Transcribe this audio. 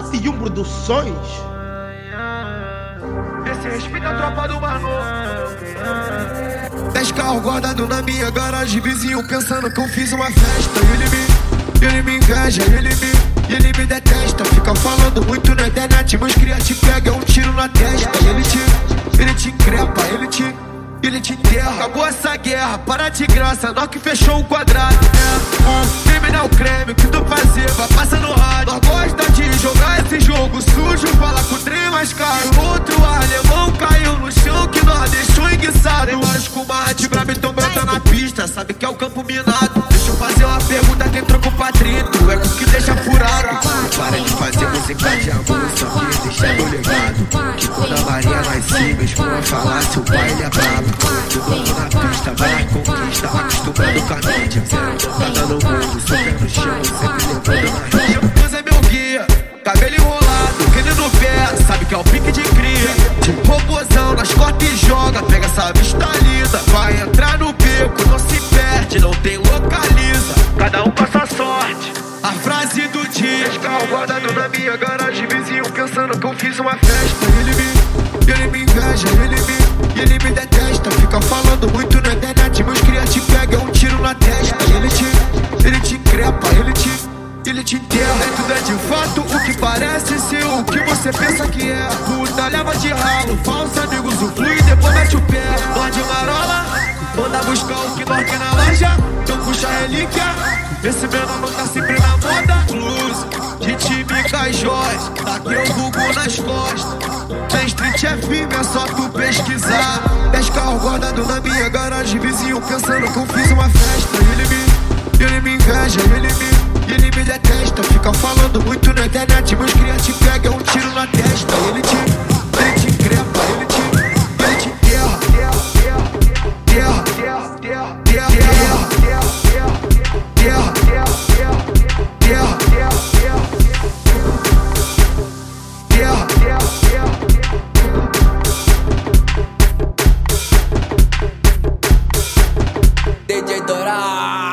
4 Produções. Esse respeita a tropa do Manu. Dez carros guardados na minha garagem, vizinho pensando que eu fiz uma festa. Ele me, ele me inveja, ele me, ele me detesta. Fica falando muito na internet, meus cria te pega, é um tiro na testa. Ele te, ele te increpa, ele te, ele te enterra. Acabou essa guerra, para de graça, nós que fechou o quadrado. É, um crime não creme, o que tu fazer, vai passando jogo sujo, fala com o trem mais caro. Outro alemão caiu no chão que nós deixou enguiçado. Tem vários comadres brabo então brota na pista, sabe que é o campo minado. Deixa eu fazer uma pergunta, tem troco patrito, é com que deixa furado. Para de fazer música de amor, só que deixa meu legado. Que quando a Maria nascer, meus pães falar se o pai ele é brabo. Jogando na pista, vai conquista, acostumado com a mídia. Tá dando mundo, super no chão, sempre levando na vista linda. Vai entrar no beco, não se perde, não tem localiza. Cada um com a sorte. A frase do dia, guardado na minha garagem, vizinho pensando que eu fiz uma festa. Ele me, ele me inveja, ele me, ele me detesta. Fica falando muito na internet, meus cria te pega, é um tiro na testa. Ele te, ele te increpa, ele te, ele te enterra. Tudo é de fato o que parece ser o que você pensa que é. Puta leva de ralo, falsa amigo loja. Então puxa a relíquia. Esse menor não tá sempre na moda. Blues, de time cajós. Daqui eu Google nas costas. Tem street é firme, é só tu pesquisar. Dez carros guardados na minha garagem, vizinho pensando que eu fiz uma festa. Ele me, ele me inveja, ele me, ele me detesta. Fica falando muito na internet, meus cria te Ah.